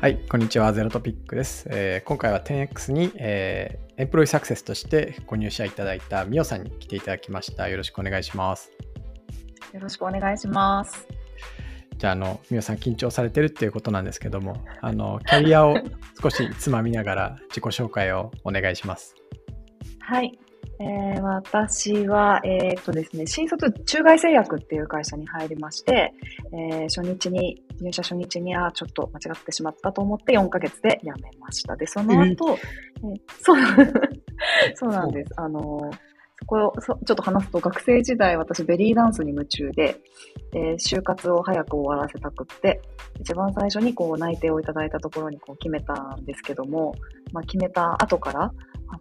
はい、こんにちは。ゼロトピックです。えー今回は 10X に、えーエンプロイサクセスとしてご入社いただいたミオさんに来ていただきました。よろしくお願いします。よろしくお願いします。じゃあ、あの、ミオさん緊張されてるっていうことなんですけども、あの、キャリアを少しつまみながら自己紹介をお願いします。はい。えー私は、えーっとですね、新卒中外製薬っていう会社に入りまして、えー初日に、入社初日に、あーちょっと間違ってしまったと思って4ヶ月で辞めました。で、その後、えーそう、そうなんです。あのーそこをそちょっと話すと、学生時代私ベリーダンスに夢中で、で、就活を早く終わらせたくって、一番最初にこう内定をいただいたところにこう決めたんですけども、まあ、決めた後から、あ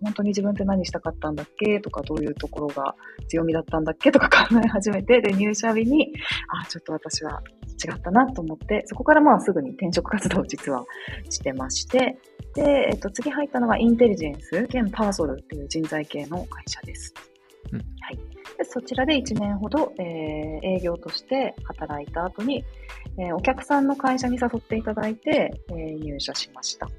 本当に自分って何したかったんだっけ？とか、どういうところが強みだったんだっけ？とか考え始めて、で、入社日に、あ、ちょっと私は違ったなと思って、そこからまあすぐに転職活動を実はしてまして、で、えっと、次入ったのはインテリジェンス兼パーソルっていう人材系の会社です。うんはい。でそちらで1年ほど、えー営業として働いた後に、えーお客さんの会社に誘っていただいて、えー入社しました。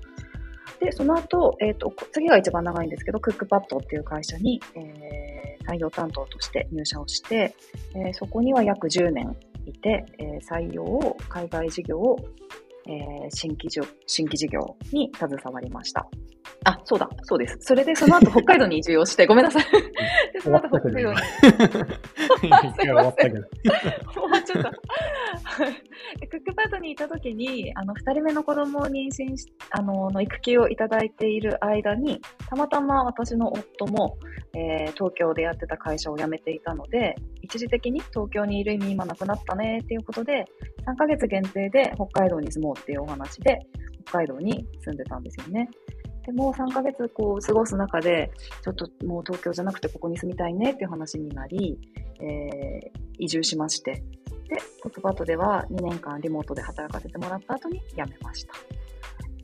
で、その後、えっ、と、次が一番長いんですけど、クックパッドっていう会社に、えー採用担当として入社をして、えーそこには約10年いて、え採用を、海外事業を、え新規事業新規事業に携わりました。あ、そうだ、そうです。それで、その後北海道に移住をして、ごめんなさい。で、その後北海道に。終わったけど。終わっ ちゃった。で クックパッドにいたときに、あの、二人目の子供を妊娠し、あの、の育休をいただいている間に、たまたま私の夫も、えー東京でやってた会社を辞めていたので、一時的に東京にいる意味今なくなったねっていうことで、3ヶ月限定で北海道に住もうっていうお話で、北海道に住んでたんですよね。でも3ヶ月こう過ごす中で、ちょっともう東京じゃなくてここに住みたいねっていう話になり、えー移住しまして、で、トップパッドでは2年間リモートで働かせてもらった後に辞めました。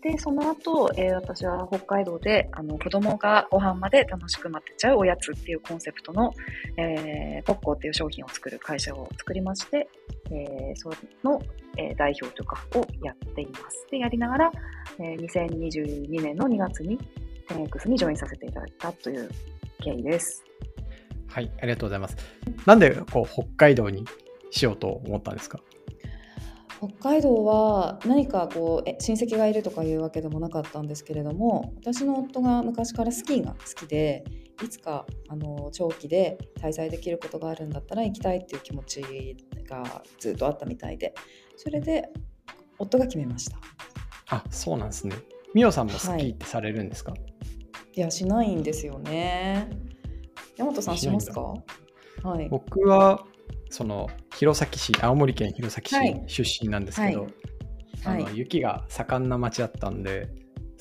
で、その後、えー私は北海道で、あの、子供がご飯まで楽しく待ってちゃうおやつっていうコンセプトの、えー、ポッコーっていう商品を作る会社を作りまして、えーその、え代表とかをやっています。で、やりながら、え2022年の2月に 10X にジョインさせていただいたという経緯です。はい、ありがとうございます。なんでこう北海道にしようと思ったんですか？北海道は何かこうえ親戚がいるとかいうわけでもなかったんですけれども私の夫が昔からスキーが好きでいつかあの長期で滞在できることがあるんだったら行きたいっていう気持ちがずっとあったみたいでそれで夫が決めました。あ、そうなんですね。ミオさんもスキーってされるんですか、い。やしないんですよね。山本さんしますか？はい。僕はその弘前市青森県弘前はい。市出身なんですけど、はい。あのはい雪が盛んな町だったんで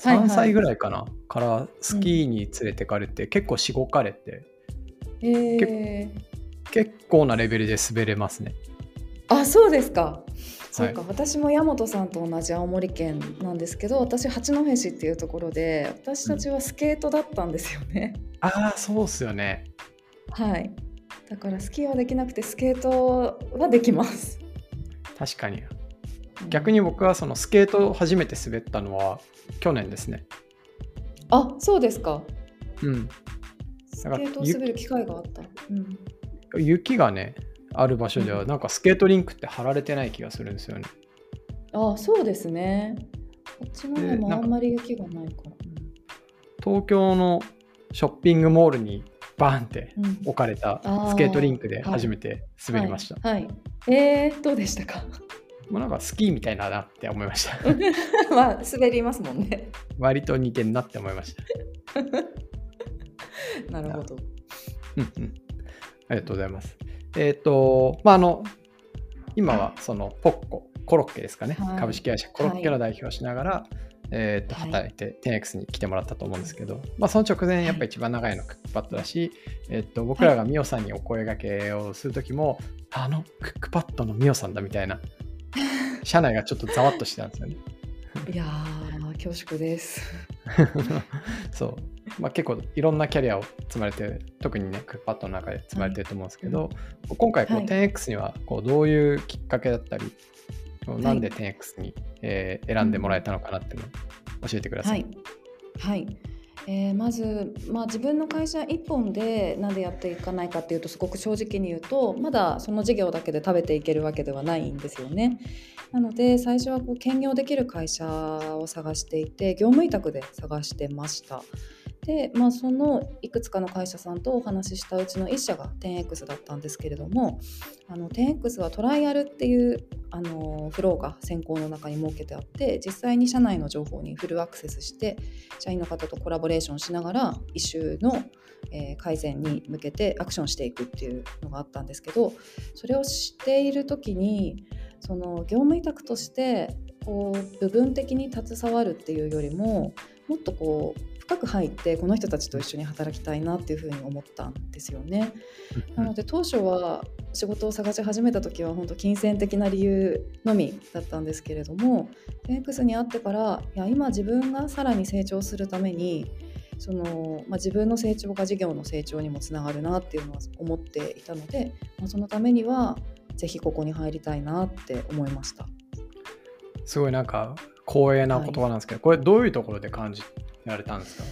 はい3歳ぐらいかな、からスキーに連れてかれて、結構しごかれてえー、結構なレベルで滑れますね。あそうですか。そうか、私も山本さんと同じ青森県なんですけど私八戸市っていうところで私たちはスケートだったんですよね、ああそうっすよね。はいだからスキーはできなくてスケートはできます。確かに。逆に僕はそのスケートを初めて滑ったのは去年ですね。あそうですか。うん。スケートを滑る機会があった、うん、雪がねある場所ではなんかスケートリンクって張られてない気がするんですよね。あそうですね。こっちの方もあんまり雪がないから、東京のショッピングモールにバーンって置かれたスケートリンクで初めて滑りました、はい、はい。えー、どうでしたか？もうなんかスキーみたいだなって思いました。まあ滑りますもんね。割と似てんなって思いました。なるほど。うんうん。ありがとうございます。えっ、とまああの今はそのポッココロッケですかね、はい。株式会社コロッケの代表をしながら、えー、とはい。働いて 10X に来てもらったと思うんですけど、まあ、その直前やっぱり一番長いのクックパッドだし、えー、と僕らがミオさんにお声掛けをする時も、あのクックパッドのミオさんだみたいな 社内がちょっとざわっとしてたんですよね。いやー恐縮です。そう、まあ、結構いろんなキャリアを積まれてる特にねクックパッドの中で積まれてると思うんですけど、今回こうはい。10X にはこうどういうきっかけだったりなんで 10X に、えー選んでもらえたのかなっていうのを教えてくださ。はいい、はいえーまず、まあ、自分の会社一本でなんでやっていかないかっていうとすごく正直に言うとまだその事業だけで食べていけるわけではないんですよね。なので最初はこう兼業できる会社を探していて業務委託で探してました。で、まあ、そのいくつかの会社さんとお話ししたうちの1社が 10X だったんですけれどもあの 10X はトライアルっていうあのフローが先行の中に設けてあって実際に社内の情報にフルアクセスして社員の方とコラボレーションしながら一周の、えー改善に向けてアクションしていくっていうのがあったんですけどそれをしている時にその業務委託としてこう部分的に携わるっていうよりももっとこう深く入ってこの人たちと一緒に働きたいなっていうふうに思ったんですよね。なので当初は仕事を探し始めた時は本当金銭的な理由のみだったんですけれども X に会ってからいや今自分がさらに成長するためにその、まあ、自分の成長が事業の成長にもつながるなっていうのは思っていたので、まあ、そのためにはぜひここに入りたいなって思いました。すごいなんか光栄な言葉なんですけど、これどういうところで感じられたんですか？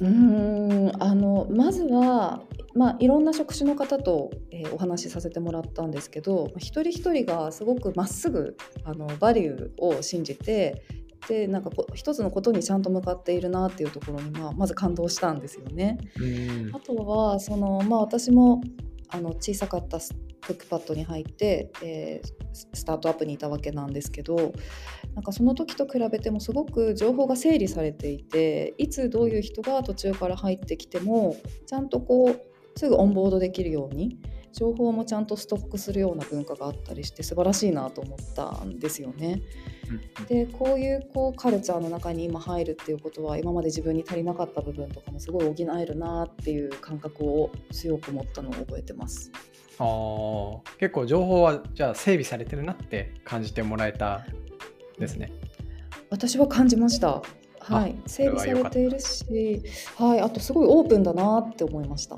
うーんあのまずは、まあ、いろんな職種の方と、えーお話しさせてもらったんですけどまあ一人一人がすごくまっすぐあのバリューを信じてでなんかこう一つのことにちゃんと向かっているなっていうところに、まあ、まず感動したんですよね。うんあとはその、まあ、私もあの小さかったクックパッドに入って、えースタートアップにいたわけなんですけどなんかその時と比べてもすごく情報が整理されていていつどういう人が途中から入ってきてもちゃんとこうすぐオンボードできるように情報もちゃんとストックするような文化があったりして素晴らしいなと思ったんですよね。でこういうこうカルチャーの中に今入るっていうことは今まで自分に足りなかった部分とかもすごい補えるなっていう感覚を強く持ったのを覚えてます。あー結構情報はじゃあ整備されてるなって感じてもらえたですね。私は感じました。はい、整備されているし、はい、あとすごいオープンだなって思いました。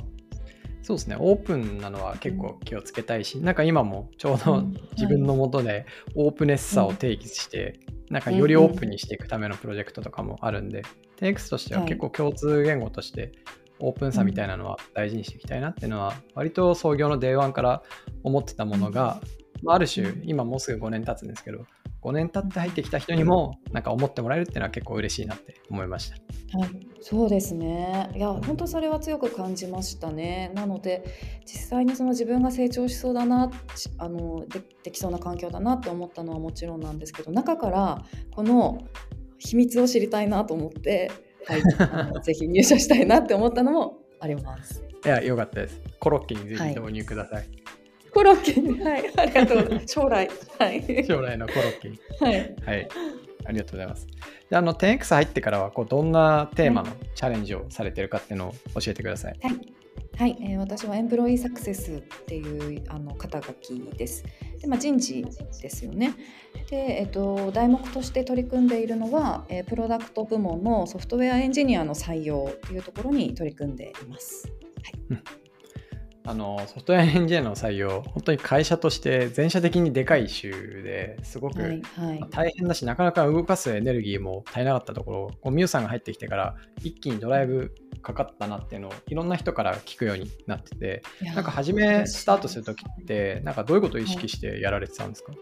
そうですね、オープンなのは結構気をつけたいし、なんか今もちょうどうん。自分のもとでオープネスさを定義して、なんかよりオープンにしていくためのプロジェクトとかもあるんで、TX としては結構共通言語としてオープンさみたいなのは大事にしていきたいなっていうのは、割と創業の Day1 から思ってたものが、まあある種今もうすぐ5年経つんですけど、5年経って入ってきた人にもなんか思ってもらえるっていうのは結構嬉しいなって思いました。はい、そうですね。いや、本当それは強く感じましたね。なので、実際にその自分が成長しそうだな、しあのでできそうな環境だなって思ったのはもちろんなんですけど、中からこの秘密を知りたいなと思って、はい、あの ぜひ入社したいなって思ったのもあります。いや、よかったです。コロッケにぜひ導入ください。コロッケに、はい、ありがとうございます。将来、はい、将来のコロッケに。はい。はい。ありがとうございます。であの 10X 入ってからはこうどんなテーマのチャレンジをされてるかっていうのを教えてください。はい、えー私はエンプロイーサクセスっていうあの肩書きです。で、まあ、人事ですよね。で、えっと、題目として取り組んでいるのは、えープロダクト部門のソフトウェアエンジニアの採用というところに取り組んでいます。あのソフトウェアエンジニアの採用、本当に会社として全社的にでかい週ですごく、はい、はい。まあ、大変だし、なかなか動かすエネルギーも足りなかったところ、こうミュウさんが入ってきてから一気にドライブかかったなっていうのをいろんな人から聞くようになってて、なんか初めスタートするときって、なんかどういうことを意識してやられてたんですか、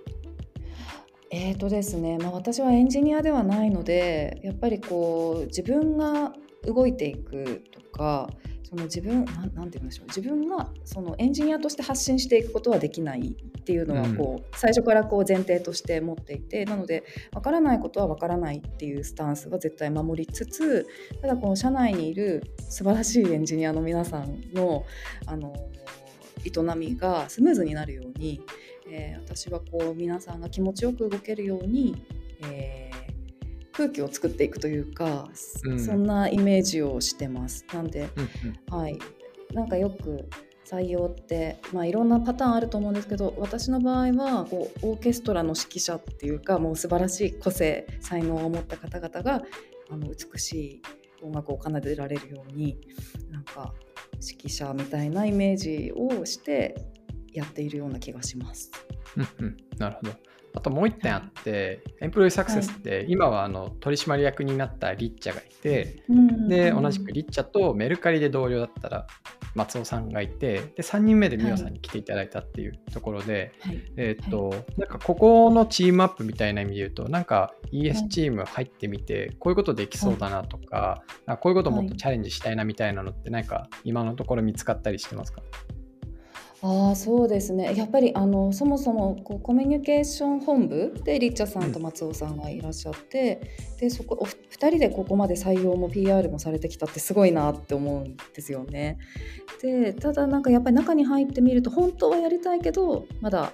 えーとですね、まあ、私はエンジニアではないのでやっぱりこう自分が動いていくとかその自分なんなんて言うんでしょう。自分がそのエンジニアとして発信していくことはできないっていうのはこう、最初からこう前提として持っていてなので分からないことは分からないっていうスタンスは絶対守りつつただこの社内にいる素晴らしいエンジニアの皆さんのあの営みがスムーズになるようにえー私はこう皆さんが気持ちよく動けるように、えー空気を作っていくというか、うんそんなイメージをしてます。なんで、うんうんはい、なんかよく採用って、まあ、いろんなパターンあると思うんですけど私の場合はこうオーケストラの指揮者っていうかもう素晴らしい個性才能を持った方々があの美しい音楽を奏でられるようになんか指揮者みたいなイメージをしてやっているような気がします。うんうん、なるほど。あともう一点あって、エンプロイサクセスって、今はあの取締役になったリッチャがいて、で、同じくリッチャとメルカリで同僚だったら松尾さんがいて、で、3人目でミオさんに来ていただいたっていうところで、はい。えーっと、なんかここのチームアップみたいな意味で言うと、なんか ES チーム入ってみて、こういうことできそうだなとか、あこういうこともっとチャレンジしたいなみたいなのって、なんか今のところ見つかったりしてますか？ああそうですねやっぱりあのそもそもこうコミュニケーション本部でリッチャさんと松尾さんがいらっしゃって、でそこお二人でここまで採用も PR もされてきたってすごいなって思うんですよね。でただなんかやっぱり中に入ってみると本当はやりたいけどまだ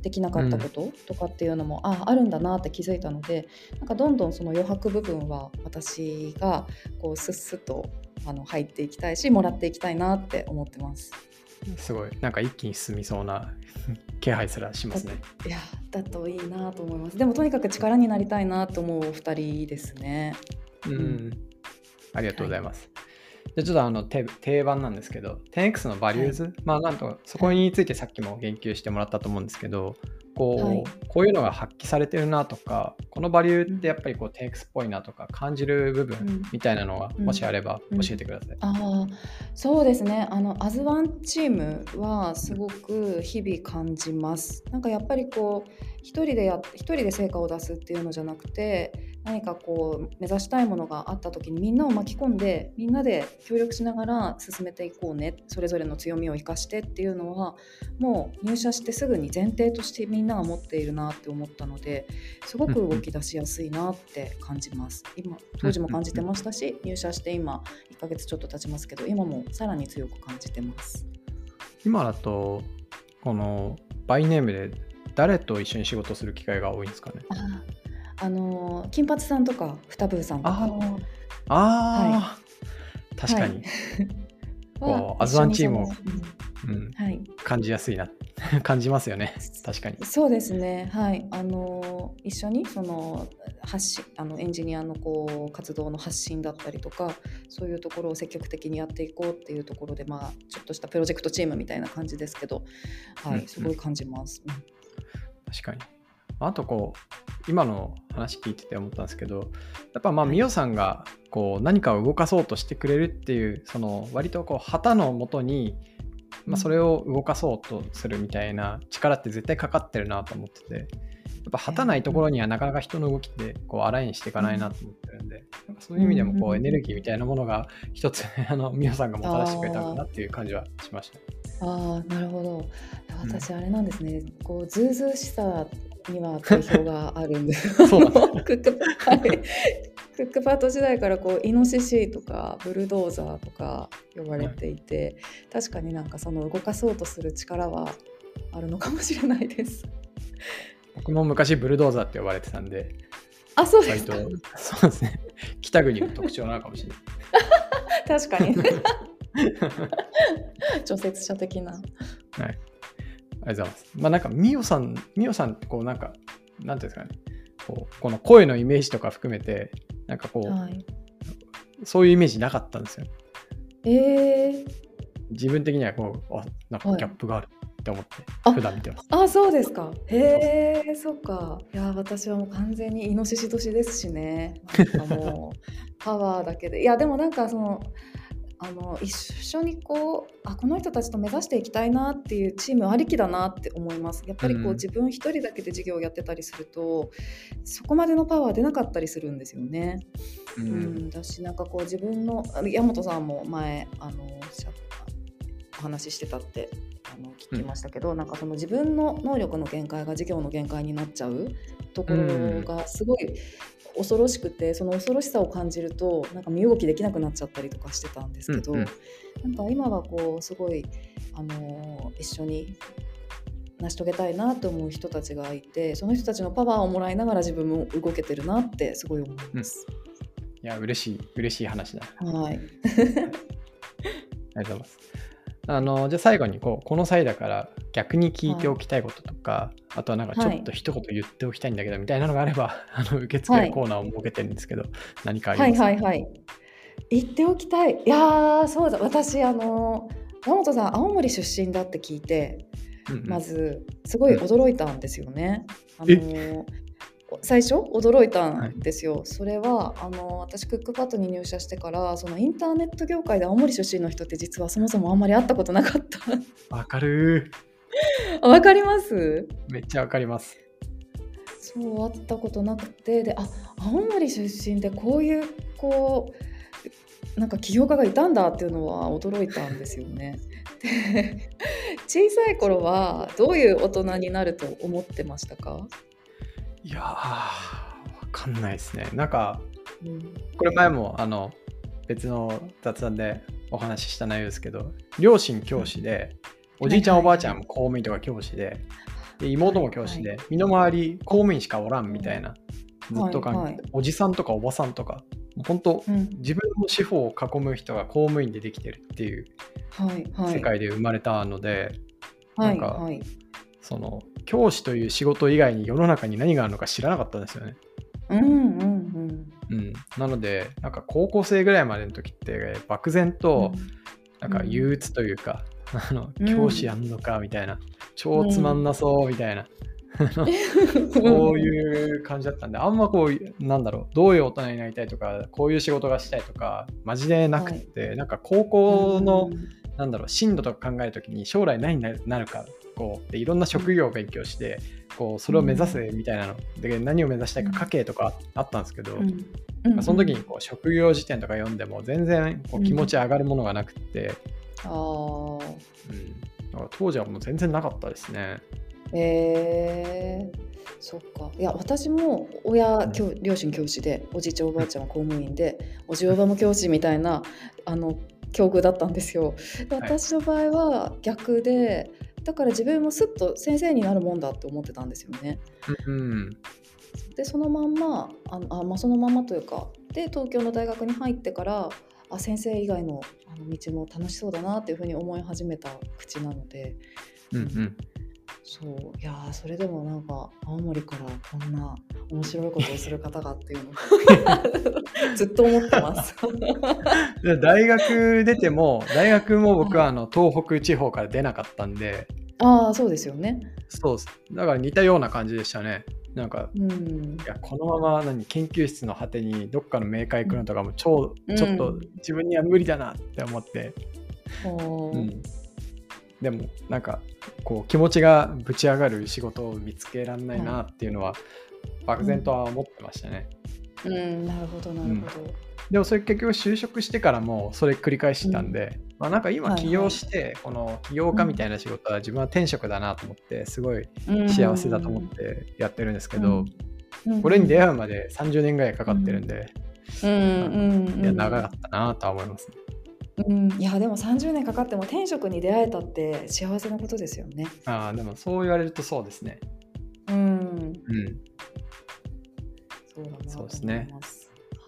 できなかったこととかっていうのも、ああるんだなって気づいたのでなんかどんどんその余白部分は私がこうスッスッとあの入っていきたいしもらっていきたいなって思ってます。すごい、なんか一気に進みそうな 気配すらしますね。いやだといいなと思います。でもとにかく力になりたいなと思うお二人ですね。うん、ありがとうございます。じゃあちょっとあの定定番なんですけど、10X のバリューズ、まあなんとそこについてさっきも言及してもらったと思うんですけど、こう、はい。こういうのが発揮されてるなとか、このバリューってやっぱりこう 10X っぽいなとか感じる部うん。分みたいなのがうん。もしあればうん。教えてください。ああそうですね。あのアズワンチームはすごく日々感じます。なんかやっぱりこう一人でや一人で成果を出すっていうのじゃなくて何かこう目指したいものがあった時にみんなを巻き込んでみんなで協力しながら進めていこうねそれぞれの強みを生かしてっていうのはもう入社してすぐに前提としてみんなが持っているなって思ったのですごく動き出しやすいなって感じます今当時も感じてましたし入社して今1ヶ月ちょっと経ちますけど今もさらに強く感じてます今だと、このバイネームで誰と一緒に仕事する機会が多いんですかね？ああのー金髪さんとかふたぶーさんとか。ああ、確かに、こうアズワンチームをうんうん。はい。感じやすいな、感じますよね。確かに。そうですね、はい、あの一緒にその発信あのエンジニアのこう活動の発信だったりとかそういうところを積極的にやっていこうっていうところで、まあ、ちょっとしたプロジェクトチームみたいな感じですけど、はうんい、すごい感じます。うん。確かに。あとこう、今の話聞いてて思ったんですけど、やっぱまあ、はい。ミオさんがこう何かを動かそうとしてくれるっていう、その割とこう旗のもとに、まあ、それを動かそうとするみたいな力って絶対かかってるなと思ってて、やっぱ旗ないところにはなかなか人の動きってこうアラインしていかないなと思ってるんで、なんかそういう意味でもこうんうんううんエネルギーみたいなものが一つ、あの、ミオさんがもたらしてくれたのかなっていう感じはしました。ああなるほど。うん。私あれなんですね、こうズうずうしさには定評があるんです。クックパはい。クックパッド時代からこうイノシシとかブルドーザーとか呼ばれていて、確かになんかその動かそうとする力はあるのかもしれないです。僕も昔ブルドーザーって呼ばれてたんで、あそうですか。そうですね。北国の特徴なのかもしれない。確かに 除雪車的な。はいありがとうございます。まあなんかミオさんミオさんってこうなんかなんていうんですかね。こうこの声のイメージとか含めてなんかこう、はい、そういうイメージなかったんですよ。えー、自分的にはこうあなんかギャップがあるって思って、あ普段見てます。あそうですか。へえそっか。いや私はもう完全にイノシシ年ですしね。なんかもうパワーだけで。いやでもなんかそのあの一緒にこうあこの人たちと目指していきたいなっていうチームありきだなって思います。やっぱりこう、うん。自分一人だけで事業をやってたりするとそこまでのパワー出なかったりするんですよね。ううんん、だしなんかこう自分の山本さんも前あのお話ししてたってあの聞きましたけど、なんかその自分の能力の限界が事業の限界になっちゃうところがすごい恐ろしくてその恐ろしさを感じるとなんか身動きできなくなっちゃったりとかしてたんですけど、うんうんなんか今はこうすごいあの一緒に成し遂げたいなと思う人たちがいてその人たちのパワーをもらいながら自分も動けてるなってすごい思います。いや嬉しい嬉しい話だはい ありがとうございます。あのじゃあ最後にこうこの際だから逆に聞いておきたいこととか、あとはなんかちょっと一言言っておきたいんだけどみたいなのがあれば、あの受付はい。コーナーを設けてるんですけど、何かありはいますか、はいはい。言っておきたい。いやーそうだ。私あの山本さん青森出身だって聞いてうんうん。まずすごい驚いたんですよね。あえ？の最初驚いたんですよ、それはあの私クックパッドに入社してからそのインターネット業界で青森出身の人って実はそもそもあんまり会ったことなかったわかるあ わかります？ー。めっちゃわかります。そう会ったことなくてであ青森出身でこういうこうなんか起業家がいたんだっていうのは驚いたんですよね。で小さい頃はどういう大人になると思ってましたか、いやー、わかんないですね。なんか、うん。これ前もあの別の雑談でお話しした内容ですけど、両親教師で、おじいちゃん、はいはいおばあちゃんも公務員とか教師で、で妹も教師で、身の回り公務員しかおらんみたいな、ずっと関係、はいはい。おじさんとかおばさんとか、本当、うん。自分の司法を囲む人が公務員でできてるっていうはいはい。世界で生まれたので、はいなんかはいその教師という仕事以外に世の中に何があるのか知らなかったんですよね。うんうんうん。うん、なのでなんか高校生ぐらいまでの時って漠然となんか憂鬱というか、あのうん。教師やんのかみたいな、超つまんなそうみたいな、うん。そういう感じだったんであんまこうなんだろうどういう大人になりたいとかこういう仕事がしたいとかマジでなくって、なんか高校の、なんだろう進路とか考えるときに将来何になるかこうでいろんな職業を勉強してこうそれを目指すみたいなの。で何を目指したいか家計とかあったんですけど、うん。まあその時にこう職業辞典とか読んでも全然こう気持ち上がるものがなくって、ああうん。だから当時はもう全然なかったですね。えー、そっか。いや私も親うん教両親教師でおじいちゃんおばあちゃんは公務員でおじおばも教師みたいなあの境遇だったんですよ。私の場合は逆でだから自分もすっと先生になるもんだって思ってたんですよね。うんでそのまんまあのあ、まあ、そのまんまというかで東京の大学に入ってからあ先生以外のあの道も楽しそうだなっていうふうに思い始めた口なので。うんうんそう。いやーそれでもなんか青森からこんな面白いことをする方がっていうの。ずっと思ってます。で大学出ても大学も僕はあの東北地方から出なかったんで。ああそうですよね。そうだから似たような感じでしたね。なんかうん。いやこのまま何研究室の果てにどっかの冥界来るのとかも超、うん。ちょっと自分には無理だなって思って、ほー。うんでもなんかこう気持ちがぶち上がる仕事を見つけられないなっていうのは漠然とは思ってましたね。うん。なるほどなるほど。でもそれ結局就職してからもそれ繰り返してたんで、まあ、なんか今起業してこの起業家みたいな仕事は自分は転職だなと思ってすごいうん。幸せだと思ってやってるんですけど、うん。これに出会うまで30年ぐらいかかってるんで、うん。うん。うん。いや長かったなとは思いますね。うん、いやでも30年かかっても転職に出会えたって幸せなことですよね。ああでもそう言われるとそうですね。うん、うん。そうだなそうですね。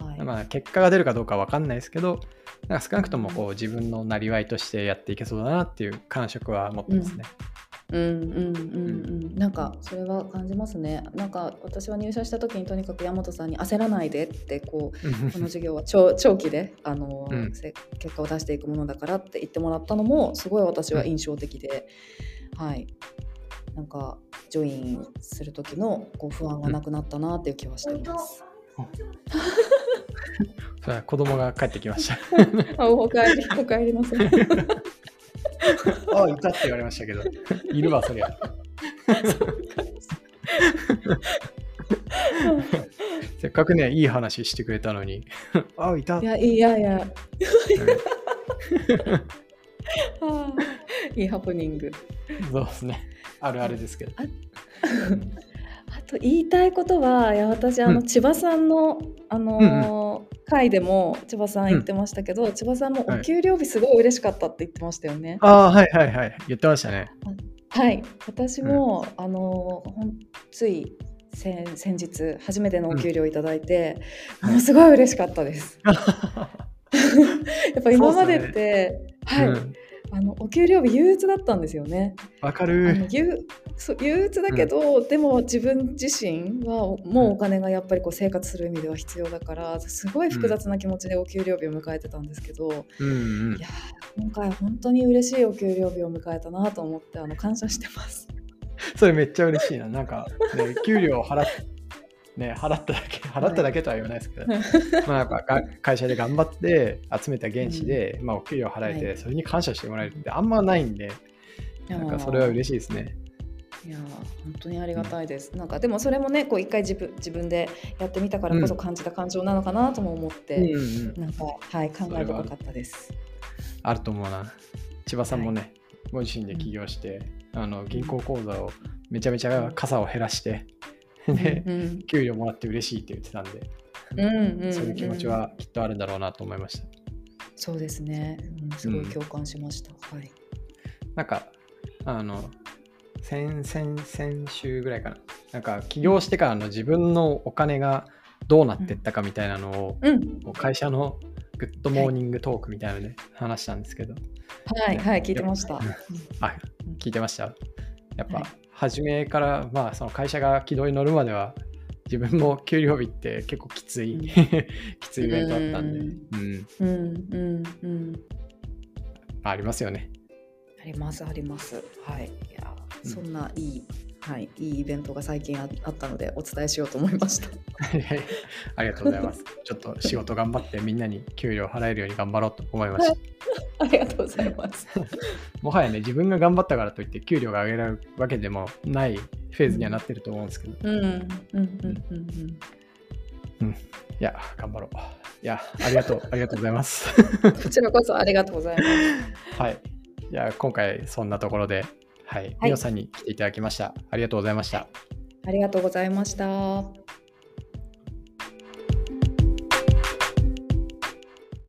はい。まあ結果が出るかどうかわかんないですけど、なんか少なくともこう自分のなりわいとしてやっていけそうだなっていう感触は持ってますね。うんうんうんうん、なんかそれは感じますね。なんか私は入社した時にとにかく山本さんに焦らないでってこうこの授業は長長 期であの、うんせ結果を出していくものだからって言ってもらったのもすごい私は印象的で、はい。なんかジョインする時のこう不安がなくなったなっていう気はしてます。それは子供が帰ってきました。あおかえりおかえりなさい。あ あ、いたって言われましたけど、いるわ、そりゃ。せっかくね、いい話してくれたのに、ああ、いたい。やいやいや。いいハプニング。そうですね。あるあるですけど。あうんあと言いたいことはいや私あの、うん千葉さんのあのー回でも千葉さん言ってましたけど、千葉さんもはい。お給料日すごい嬉しかったって言ってましたよね。ああ、はいはいはい。言ってましたね。はい、私も、あのーほんつい先先日初めてのお給料いただいて、うん。ものすごい嬉しかったです。やっぱ今までっそうて、はい、うんあのお給料日憂鬱だったんですよね。わかる。憂そう憂鬱だけど、でも自分自身はもうお金がやっぱりこう生活する意味では必要だからすごい複雑な気持ちでお給料日を迎えてたんですけど、うんうんいや。ー今回本当に嬉しいお給料日を迎えたなと思ってあの感謝してます。それめっちゃ嬉しいな。なんか、ね、給料払っね、払っただけ、払っただけとは言わないですけど、まあやっぱが会社で頑張って集めた原資で、まあ、お給料払えて、はい。それに感謝してもらえるってあんまないんで、なんかそれは嬉しいですね。いやー本当にありがたいです。なんかでもそれもねこう一回自分自分でやってみたからこそ感じた感情なのかなとも思って、うんうん、なんかはい考え深かったです。あると思うな。千葉さんもね、ご自身で起業して、あの銀行口座をめちゃめちゃ傘を減らして、で、うん給料もらって嬉しいって言ってたんで、うんうんうんそういう気持ちはきっとあるんだろうなと思いました。そうですね、うん、すごい共感しました。はい。なんか、あの、先先先週ぐらいかな。なんか、起業してからの自分のお金がどうなってったかみたいなのを、うん会社のグッドモーニングトークみたいなので話したんですけど、はいはい聞いてました。あ、聞いてました？やっぱ、はい初めから、まあ、その会社が軌道に乗るまでは、自分も給料日って結構きつい、うん きついイベントだったんで、ううんん、うんうんうんありますよね。ありますあります。はい。いやうんそんないい、はいいいイベントが最近ああったのでお伝えしようと思いました。ありがとうございます。ちょっと仕事頑張ってみんなに給料払えるように頑張ろうと思いました。ありがとうございます。もはやね、自分が頑張ったからといって給料が上げられるわけでもないフェーズにはなってると思うんですけど、いうんうんうんうんや、頑張ろう。いや、ありがとう、ありがとうございます。うん。こちらこそありがとうございます。はい。いや、今回そんなところで、はい、はいみおさんに来ていただきました。ありがとうございました。ありがとうございました。